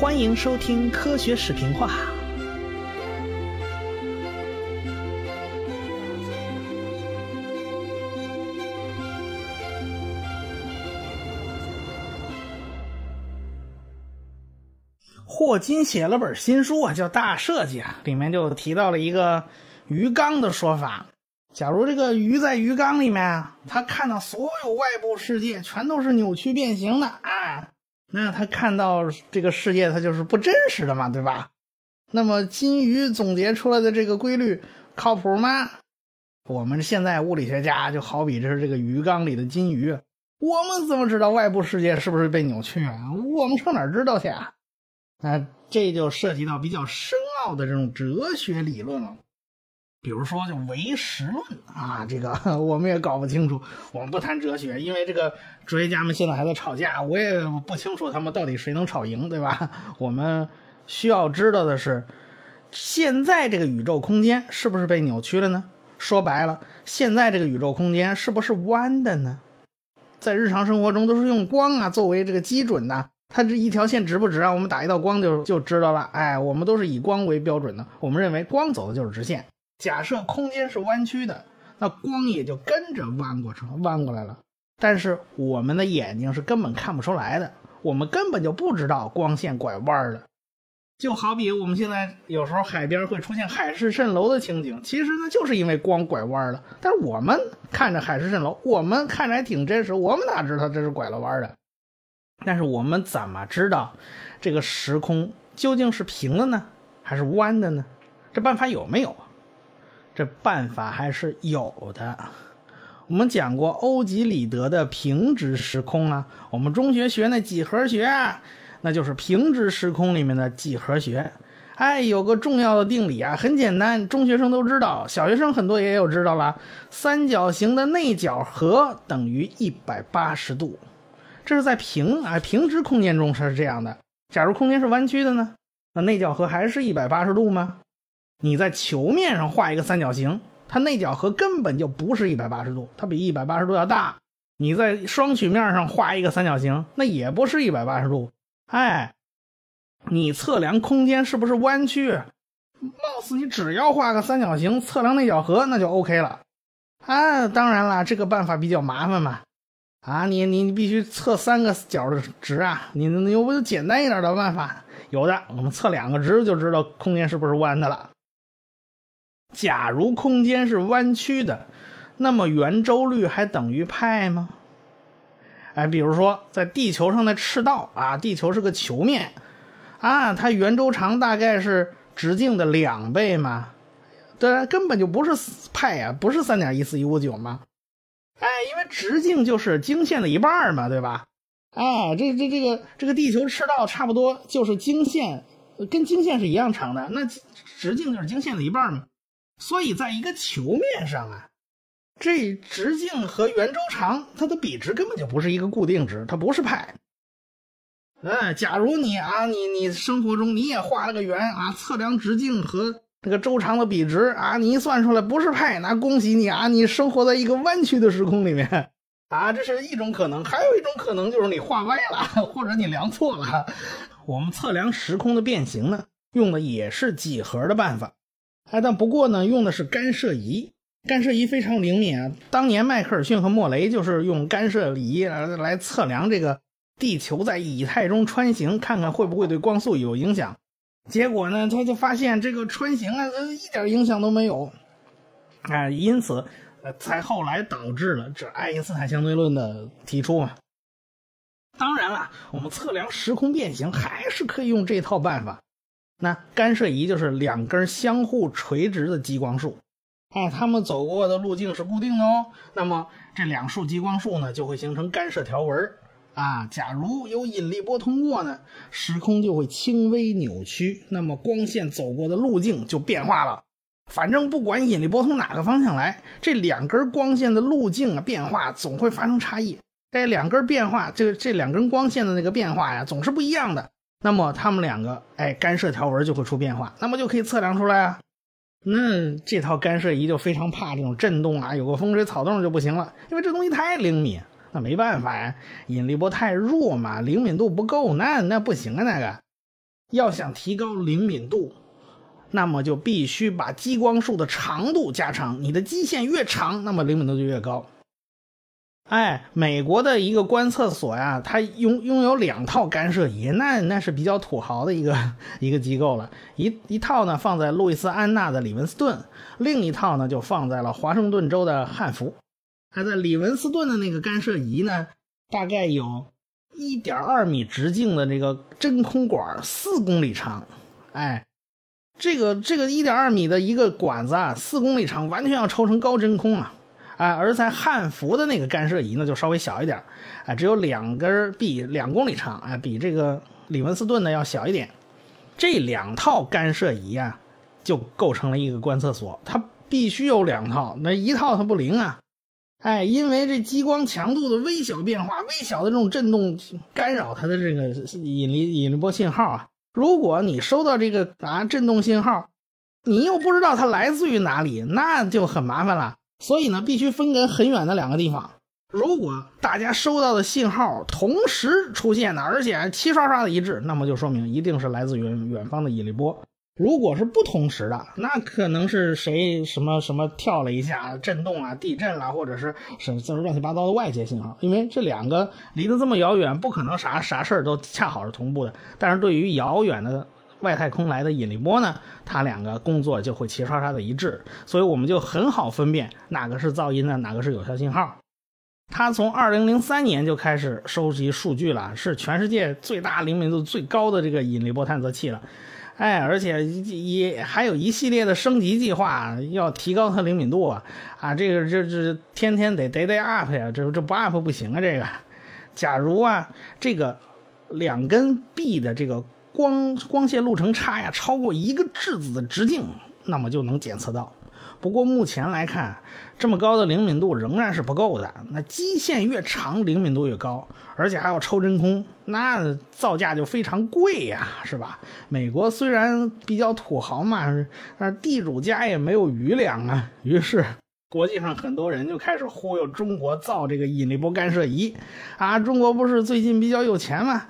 欢迎收听科学视频话。霍金写了本新书啊，叫《大设计》啊，里面就提到了一个鱼缸的说法。假如这个鱼在鱼缸里面啊，它看到所有外部世界全都是扭曲变形的啊，那他看到这个世界它就是不真实的嘛，对吧？那么金鱼总结出来的这个规律靠谱吗？我们现在物理学家就好比这是这个鱼缸里的金鱼，我们怎么知道外部世界是不是被扭曲啊？我们上哪知道去啊？那这就涉及到比较深奥的这种哲学理论了，比如说就唯实论啊，这个 我们也搞不清楚。我们不谈哲学，因为这个哲学家们现在还在吵架，我也不清楚他们到底谁能吵赢，对吧？我们需要知道的是，现在这个宇宙空间是不是被扭曲了呢？说白了，现在这个宇宙空间是不是弯的呢？在日常生活中都是用光啊作为这个基准的。它这一条线直不直啊？我们打一道光就就知道了。哎，我们都是以光为标准的，我们认为光走的就是直线。假设空间是弯曲的，那光也就跟着弯过去了，弯过来了。但是我们的眼睛是根本看不出来的，我们根本就不知道光线拐弯了。就好比我们现在有时候海边会出现海市蜃楼的情景，其实呢就是因为光拐弯了。但是我们看着海市蜃楼，我们看着还挺真实，我们哪知道这是拐了弯的？但是我们怎么知道这个时空究竟是平的呢，还是弯的呢？这办法有没有啊？这办法还是有的。我们讲过欧几里得的平直时空啊，我们中学学那几何学啊，那就是平直时空里面的几何学。哎，有个重要的定理啊，很简单，中学生都知道，小学生很多也有知道了。三角形的内角和等于一百八十度。这是在平啊平直空间中是这样的。假如空间是弯曲的呢？那内角和还是一百八十度吗？你在球面上画一个三角形，它内角和根本就不是一百八十度，它比一百八十度要大。你在双曲面上画一个三角形，那也不是一百八十度。哎，你测量空间是不是弯曲？貌似你只要画个三角形，测量内角和那就 OK 了。啊，当然了，这个办法比较麻烦嘛。啊，你你你必须测三个角的值啊！你你有没有简单一点的办法？有的，我们测两个值就知道空间是不是弯的了。假如空间是弯曲的，那么圆周率还等于派吗？哎，比如说在地球上的赤道啊，地球是个球面啊，它圆周长大概是直径的两倍嘛？对，根本就不是派呀，不是三点一四一五九吗？哎，因为直径就是经线的一半嘛，对吧？哎，这这这个这个地球赤道差不多就是经线，跟经线是一样长的，那直径就是经线的一半嘛。所以在一个球面上啊，这直径和圆周长它的比值根本就不是一个固定值，它不是派。哎，假如你啊，你你生活中你也画了个圆啊，测量直径和。这个周长的比值啊，你一算出来不是派，那恭喜你啊，你生活在一个弯曲的时空里面 啊，这是一种可能。还有一种可能就是你画歪了，或者你量错了。我们测量时空的变形呢，用的也是几何的办法，哎，但不过呢，用的是干涉仪。干涉仪非常灵敏啊，当年迈克尔逊和莫雷就是用干涉仪来测量这个地球在以太中穿行，看看会不会对光速有影响。结果呢，他就发现这个穿行啊，一点影响都没有，啊，因此，呃，才后来导致了这爱因斯坦相对论的提出嘛。当然了，我们测量时空变形还是可以用这套办法。那干涉仪就是两根相互垂直的激光束，哎，它们走过的路径是固定的哦。那么这两束激光束呢，就会形成干涉条纹。啊，假如有引力波通过呢，时空就会轻微扭曲，那么光线走过的路径就变化了。反正不管引力波从哪个方向来，这两根光线的路径啊变化总会发生差异。这两根变化，这这两根光线的那个变化呀，总是不一样的。那么它们两个，哎，干涉条纹就会出变化，那么就可以测量出来啊。那这套干涉仪就非常怕这种震动啊，有个风吹草动就不行了，因为这东西太灵敏。那没办法呀，引力波太弱嘛，灵敏度不够，那那不行啊，那个。要想提高灵敏度，那么就必须把激光束的长度加长。你的基线越长，那么灵敏度就越高。哎，美国的一个观测所呀，它拥拥有两套干涉仪，那那是比较土豪的一个 一个机构了。一一套呢放在路易斯安那的里文斯顿，另一套呢就放在了华盛顿州的汉弗。它在里文斯顿的那个干涉仪呢，大概有1.2米直径的这个真空管，四公里长。哎，这个这个1.2米的一个管子啊，四公里长，完全要抽成高真空啊。啊，而在汉服的那个干涉仪呢，就稍微小一点啊，只有两根臂，两公里长，啊，比这个李文斯顿的要小一点。这两套干涉仪啊，就构成了一个观测所，它必须有两套，那一套它不灵啊。哎，因为这激光强度的微小变化，微小的这种震动干扰它的这个引力引力波信号啊。如果你收到这个啊震动信号，你又不知道它来自于哪里，那就很麻烦了。所以呢，必须分隔很远的两个地方。如果大家收到的信号同时出现的，而且齐刷刷的一致，那么就说明一定是来自远远方的引力波。如果是不同时的，那可能是谁什么什么跳了一下，震动啊、地震了，或者是什这乱七八糟的外界信号。因为这两个离得这么遥远，不可能啥啥事儿都恰好是同步的。但是对于遥远的。外太空来的引力波呢，它两个工作就会齐刷刷的一致，所以我们就很好分辨哪个是噪音呢，哪个是有效信号。它从2003年就开始收集数据了，是全世界最大灵敏度最高的这个引力波探测器了。哎，而且也还有一系列的升级计划，要提高它灵敏度啊！啊，这个这这天天得得得 up 呀，这这不 up 不行啊！这个，假如啊，这个两根臂的这个。光光线路程差呀，超过一个质子的直径，那么就能检测到。不过目前来看，这么高的灵敏度仍然是不够的。那基线越长，灵敏度越高，而且还要抽真空，那造价就非常贵呀，是吧？美国虽然比较土豪嘛，但地主家也没有余粮啊。于是，国际上很多人就开始忽悠中国造这个引力波干涉仪啊。中国不是最近比较有钱吗？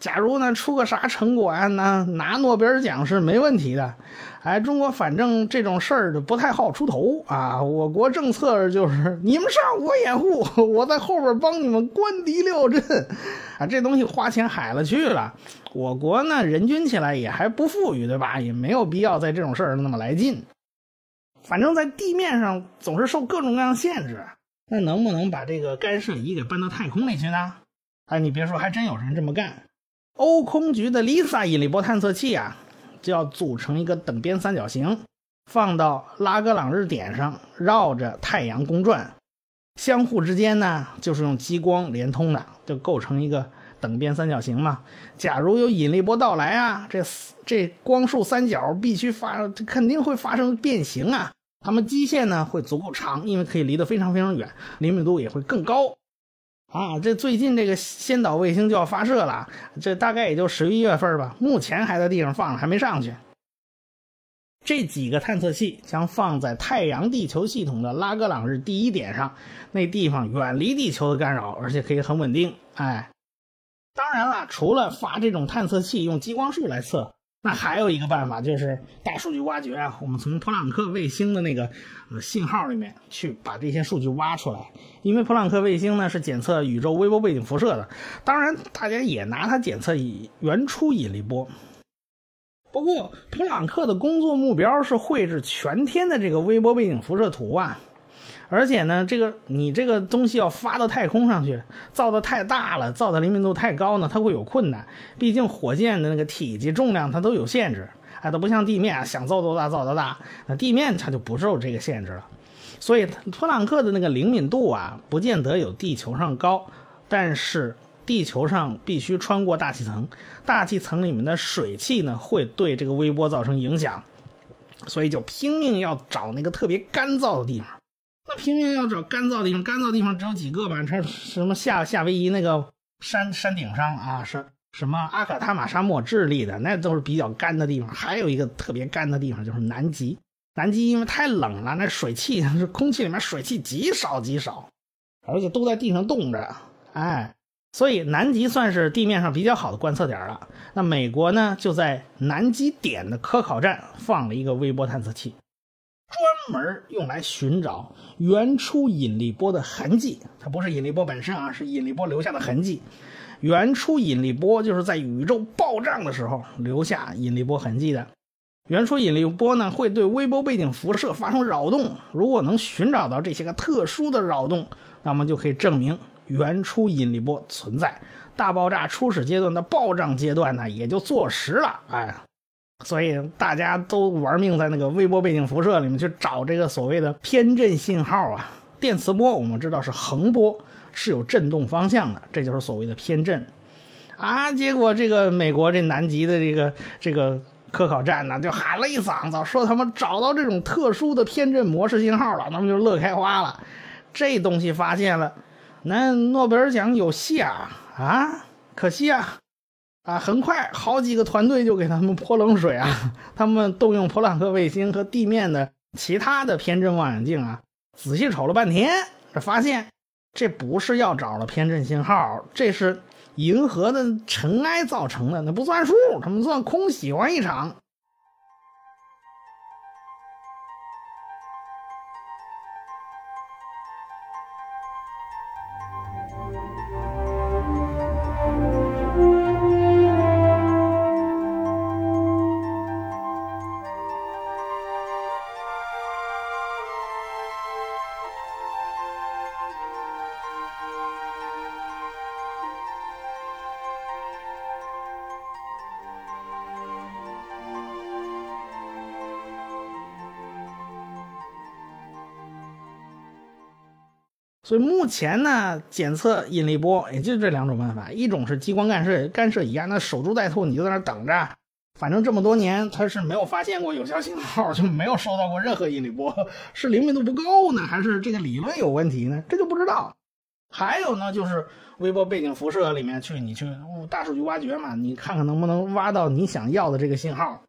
假如呢出个啥成果呀，那拿诺贝尔奖是没问题的。哎，中国反正这种事儿不太好出头啊。我国政策就是你们上我掩护，我在后边帮你们观敌六阵。啊，这东西花钱海了去了。我国呢人均起来也还不富裕，对吧？也没有必要在这种事儿那么来劲。反正在地面上总是受各种各样限制，那能不能把这个干涉仪给搬到太空里去呢？哎，你别说，还真有人这么干。欧空局的 LISA 引力波探测器啊，就要组成一个等边三角形，放到拉格朗日点上，绕着太阳公转，相互之间呢就是用激光连通的，就构成一个等边三角形嘛。假如有引力波到来啊，这这光束三角必须发，肯定会发生变形啊。它们基线呢会足够长，因为可以离得非常非常远，灵敏度也会更高。啊，这最近这个先导卫星就要发射了，这大概也就十一月份吧，目前还在地上放着，还没上去。这几个探测器将放在太阳地球系统的拉格朗日第一点上，那地方远离地球的干扰，而且可以很稳定。哎，当然了，除了发这种探测器用激光束来测。那还有一个办法，就是大数据挖掘啊。我们从普朗克卫星的那个呃信号里面去把这些数据挖出来，因为普朗克卫星呢是检测宇宙微波背景辐射的，当然大家也拿它检测原初引力波。不过普朗克的工作目标是绘制全天的这个微波背景辐射图啊。而且呢，这个你这个东西要发到太空上去，造的太大了，造的灵敏度太高呢，它会有困难。毕竟火箭的那个体积、重量它都有限制，哎，它不像地面想造多大造多大。那地面它就不受这个限制了。所以普朗克的那个灵敏度啊，不见得有地球上高，但是地球上必须穿过大气层，大气层里面的水汽呢，会对这个微波造成影响，所以就拼命要找那个特别干燥的地方。那拼命要找干燥地方，干燥地方只有几个吧？这什么夏夏威夷那个山山顶上啊，是什么阿卡塔玛沙漠，智利的那都是比较干的地方。还有一个特别干的地方就是南极，南极因为太冷了，那水汽 是空气里面水汽极少极少，而且都在地上冻着。哎，所以南极算是地面上比较好的观测点了。那美国呢，就在南极点的科考站放了一个微波探测器，专门用来寻找原初引力波的痕迹。它不是引力波本身啊，是引力波留下的痕迹。原初引力波就是在宇宙爆炸的时候留下引力波痕迹的。原初引力波呢，会对微波背景辐射发生扰动。如果能寻找到这些个特殊的扰动，那么就可以证明原初引力波存在。大爆炸初始阶段的暴胀阶段呢，也就坐实了。哎，所以大家都玩命在那个微波背景辐射里面去找这个所谓的偏振信号啊。电磁波我们知道是横波，是有振动方向的，这就是所谓的偏振啊。结果这个美国这南极的这个这个。科考站呢，就喊了一嗓子，说他们找到这种特殊的偏振模式信号了，他们就乐开花了。这东西发现了，那诺贝尔奖有戏啊啊！可惜啊啊！很快好几个团队就给他们泼冷水啊！他们动用普朗克卫星和地面的其他的偏振望远镜啊，仔细瞅了半天，这发现这不是要找了偏振信号，这是。银河的尘埃造成的，那不算数，他们算空喜欢一场。所以目前呢，检测引力波也就这两种办法，一种是激光干涉干涉仪啊，那守株待兔，你就在那等着，反正这么多年它是没有发现过有效信号，就没有收到过任何引力波，是灵敏度不够呢，还是这个理论有问题呢？这就不知道。还有呢，就是微波背景辐射里面去，你去大数据挖掘嘛，你看看能不能挖到你想要的这个信号。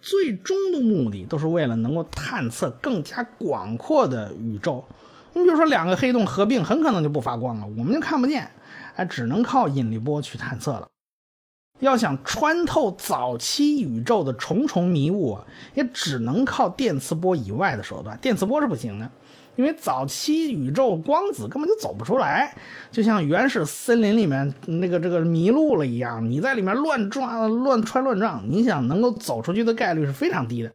最终的目的都是为了能够探测更加广阔的宇宙。你比如说，两个黑洞合并，很可能就不发光了，我们就看不见，哎，只能靠引力波去探测了。要想穿透早期宇宙的重重迷雾啊，也只能靠电磁波以外的手段。电磁波是不行的，因为早期宇宙光子根本就走不出来，就像原始森林里面那个这个迷路了一样，你在里面乱撞、乱穿、乱撞，你想能够走出去的概率是非常低的。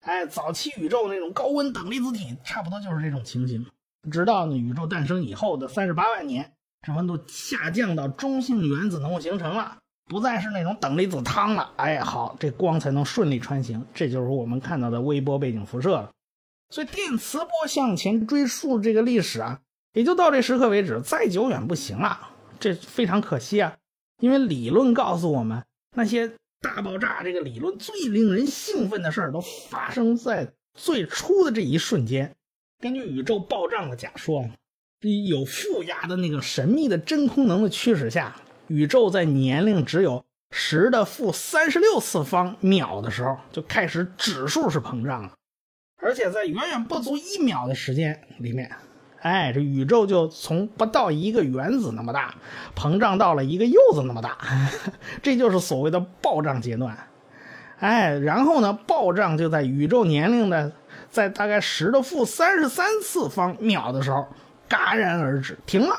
哎，早期宇宙那种高温等离子体，差不多就是这种情形。直到呢宇宙诞生以后的三十八万年，这温度下降到中性原子能够形成了，不再是那种等离子汤了。哎，好，这光才能顺利穿行。这就是我们看到的微波背景辐射了。所以电磁波向前追溯这个历史啊，也就到这时刻为止，再久远不行了。这非常可惜啊，因为理论告诉我们，那些大爆炸这个理论最令人兴奋的事儿，都发生在最初的这一瞬间。根据宇宙暴胀的假说，有负压的那个神秘的真空能的驱使下，宇宙在年龄只有十的负三十六次方秒的时候就开始指数式膨胀了，而且在远远不足一秒的时间里面，哎，这宇宙就从不到一个原子那么大，膨胀到了一个柚子那么大，这就是所谓的暴胀阶段。哎，然后呢，暴胀就在宇宙年龄的。在大概十的负三十三次方秒的时候，戛然而止，停了，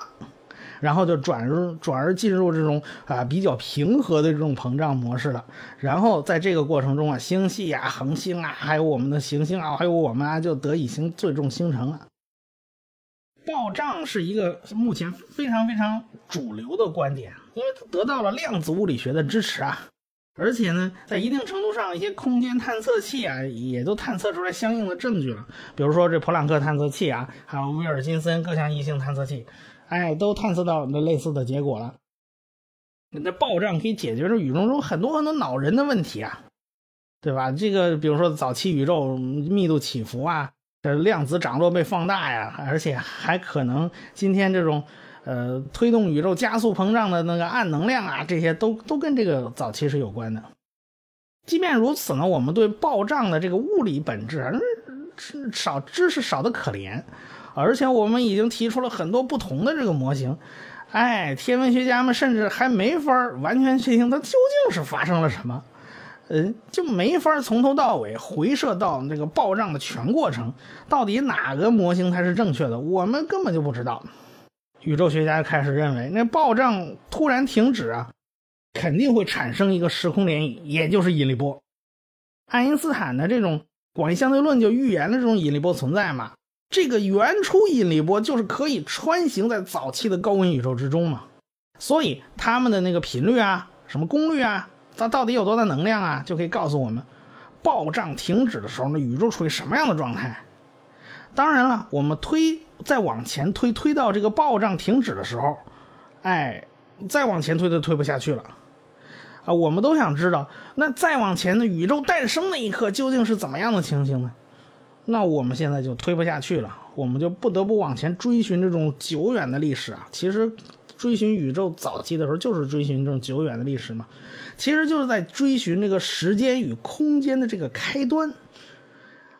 然后就转入转而进入这种啊比较平和的这种膨胀模式了。然后在这个过程中啊，星系啊、恒星啊，还有我们的行星啊，还有我们啊，就得以形最终形成了。暴胀是一个目前非常非常主流的观点，因为它得到了量子物理学的支持啊。而且呢，在一定程度上，一些空间探测器啊，也都探测出来相应的证据了。比如说这普朗克探测器啊，还有威尔金森各项异性探测器，哎，都探测到那类似的结果了。那爆炸可以解决这宇宙中很多很多恼人的问题啊，对吧？这个比如说早期宇宙密度起伏啊，这量子涨落被放大呀，而且还可能今天这种。呃，推动宇宙加速膨胀的那个暗能量啊，这些都都跟这个早期是有关的。即便如此呢，我们对暴胀的这个物理本质少知识少的可怜，而且我们已经提出了很多不同的这个模型，哎，天文学家们甚至还没法完全确定它究竟是发生了什么，嗯，就没法从头到尾回射到那个爆炸的全过程，到底哪个模型才是正确的，我们根本就不知道。宇宙学家开始认为，那爆炸突然停止啊，肯定会产生一个时空涟漪，也就是引力波。爱因斯坦的这种广义相对论就预言了这种引力波存在嘛。这个原初引力波就是可以穿行在早期的高温宇宙之中嘛，所以他们的那个频率啊，什么功率啊，它到底有多大能量啊，就可以告诉我们，暴胀停止的时候，那宇宙处于什么样的状态。当然了，我们推再往前推，推到这个暴胀停止的时候，哎，再往前推都推不下去了啊！我们都想知道，那再往前的宇宙诞生那一刻究竟是怎么样的情形呢？那我们现在就推不下去了，我们就不得不往前追寻这种久远的历史啊。其实，追寻宇宙早期的时候，就是追寻这种久远的历史嘛。其实就是在追寻这个时间与空间的这个开端。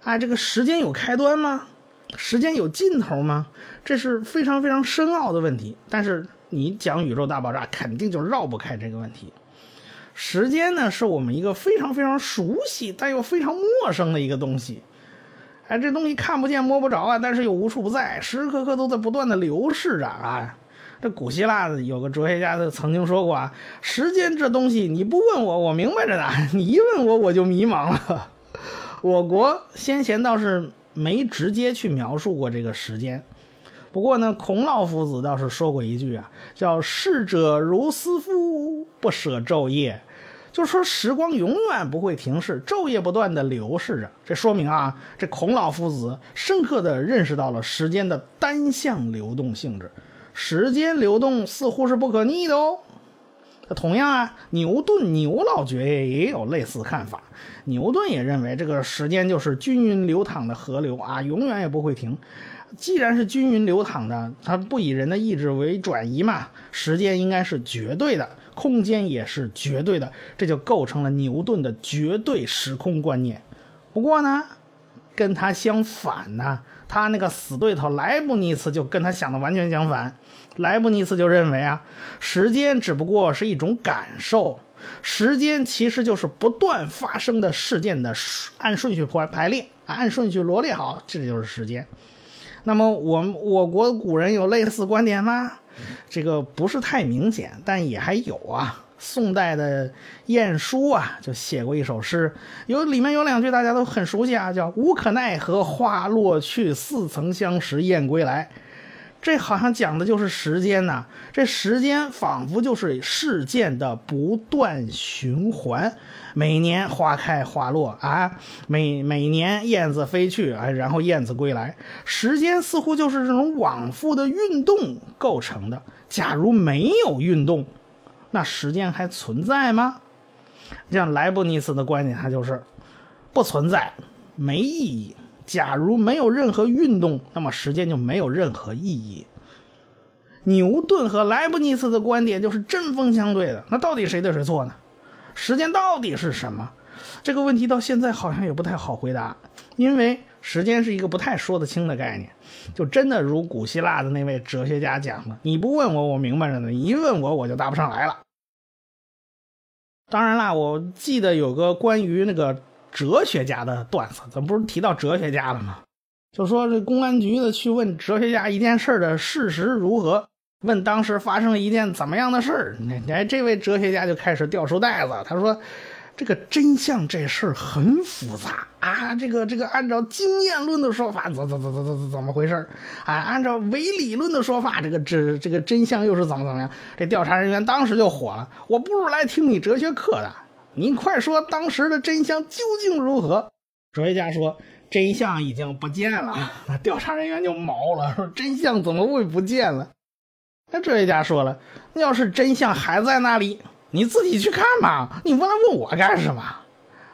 啊，这个时间有开端吗？时间有尽头吗？这是非常非常深奥的问题。但是你讲宇宙大爆炸，肯定就绕不开这个问题。时间呢，是我们一个非常非常熟悉但又非常陌生的一个东西。哎，这东西看不见摸不着啊，但是又无处不在，时时刻刻都在不断的流逝着啊。这古希腊的有个哲学家曾经说过啊，时间这东西你不问我，我明白着呢；你一问我，我就迷茫了。我国先贤倒是没直接去描述过这个时间，不过呢，孔老夫子倒是说过一句啊，叫“逝者如斯夫，不舍昼夜”。就是说，时光永远不会停逝，昼夜不断的流逝着。这说明啊，这孔老夫子深刻的认识到了时间的单向流动性质，时间流动似乎是不可逆的哦。同样啊，牛顿牛老爵爷也有类似看法。牛顿也认为，这个时间就是均匀流淌的河流啊，永远也不会停。既然是均匀流淌的，它不以人的意志为转移嘛，时间应该是绝对的。空间也是绝对的，这就构成了牛顿的绝对时空观念。不过呢，跟他相反呢，他那个死对头莱布尼茨就跟他想的完全相反。莱布尼茨就认为啊，时间只不过是一种感受，时间其实就是不断发生的事件的按顺序排排列，按顺序罗列好，这就是时间。那么，我们我国古人有类似观点吗？这个不是太明显，但也还有啊。宋代的晏殊啊，就写过一首诗，有里面有两句大家都很熟悉啊，叫“无可奈何花落去，似曾相识燕归来”。这好像讲的就是时间呐，这时间仿佛就是事件的不断循环，每年花开花落啊，每每年燕子飞去啊，然后燕子归来，时间似乎就是这种往复的运动构成的。假如没有运动，那时间还存在吗？像莱布尼茨的观点，他就是不存在，没意义。假如没有任何运动，那么时间就没有任何意义。牛顿和莱布尼茨的观点就是针锋相对的。那到底谁对谁错呢？时间到底是什么？这个问题到现在好像也不太好回答，因为时间是一个不太说得清的概念。就真的如古希腊的那位哲学家讲的：“你不问我，我明白着呢；一问我，我就答不上来了。”当然啦，我记得有个关于那个。哲学家的段子，怎么不是提到哲学家了吗？就说这公安局的去问哲学家一件事的事实如何，问当时发生了一件怎么样的事儿。哎，这位哲学家就开始掉书袋子，他说：“这个真相这事儿很复杂啊，这个这个按照经验论的说法，怎怎怎怎怎怎么回事啊？按照唯理论的说法，这个这这个真相又是怎么怎么样？”这调查人员当时就火了，我不如来听你哲学课的。你快说，当时的真相究竟如何？哲学家说，真相已经不见了。那调查人员就毛了，说真相怎么会不见了？那哲学家说了，要是真相还在那里，你自己去看嘛，你问来问我干什么？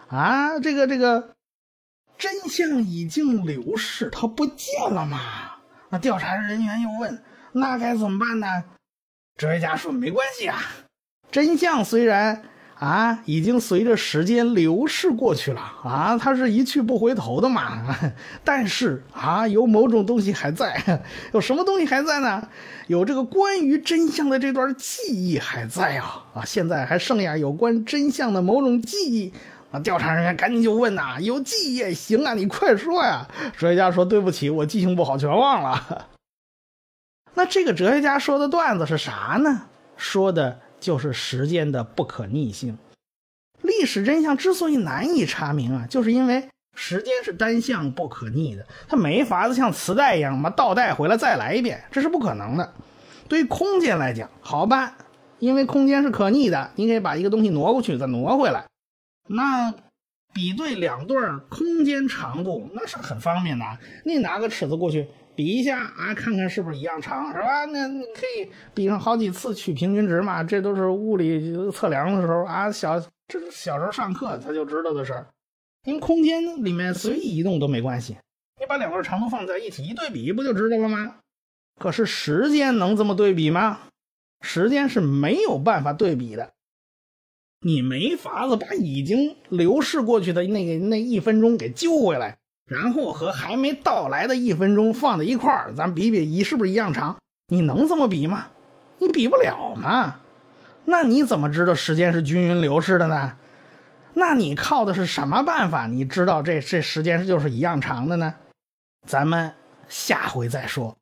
啊，这个这个，真相已经流逝，他不见了嘛？那调查人员又问，那该怎么办呢？哲学家说，没关系啊，真相虽然。啊，已经随着时间流逝过去了啊，它是一去不回头的嘛。但是啊，有某种东西还在，有什么东西还在呢？有这个关于真相的这段记忆还在啊啊！现在还剩下有关真相的某种记忆啊！调查人员赶紧就问呐：“有记忆也行啊，你快说呀！”哲学家说：“对不起，我记性不好，全忘了。”那这个哲学家说的段子是啥呢？说的。就是时间的不可逆性，历史真相之所以难以查明啊，就是因为时间是单向不可逆的，它没法子像磁带一样嘛倒带回来再来一遍，这是不可能的。对于空间来讲，好办，因为空间是可逆的，你可以把一个东西挪过去再挪回来。那比对两段空间长度，那是很方便的，你拿个尺子过去。比一下啊，看看是不是一样长，是吧？那你可以比上好几次取平均值嘛，这都是物理测量的时候啊，小这小时候上课他就知道的事儿。因为空间里面随意移动都没关系，你把两段长度放在一起一对比，不就知道了吗？可是时间能这么对比吗？时间是没有办法对比的，你没法子把已经流逝过去的那个那一分钟给揪回来。然后和还没到来的一分钟放在一块儿，咱比比一是不是一样长？你能这么比吗？你比不了嘛。那你怎么知道时间是均匀流逝的呢？那你靠的是什么办法？你知道这这时间就是一样长的呢？咱们下回再说。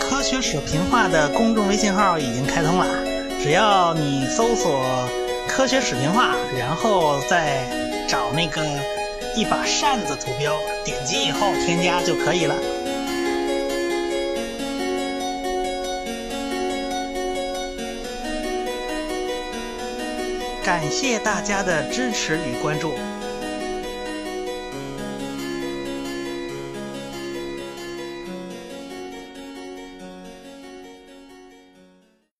科学水平化的公众微信号已经开通了。只要你搜索“科学史评话”，然后再找那个一把扇子图标，点击以后添加就可以了。感谢大家的支持与关注。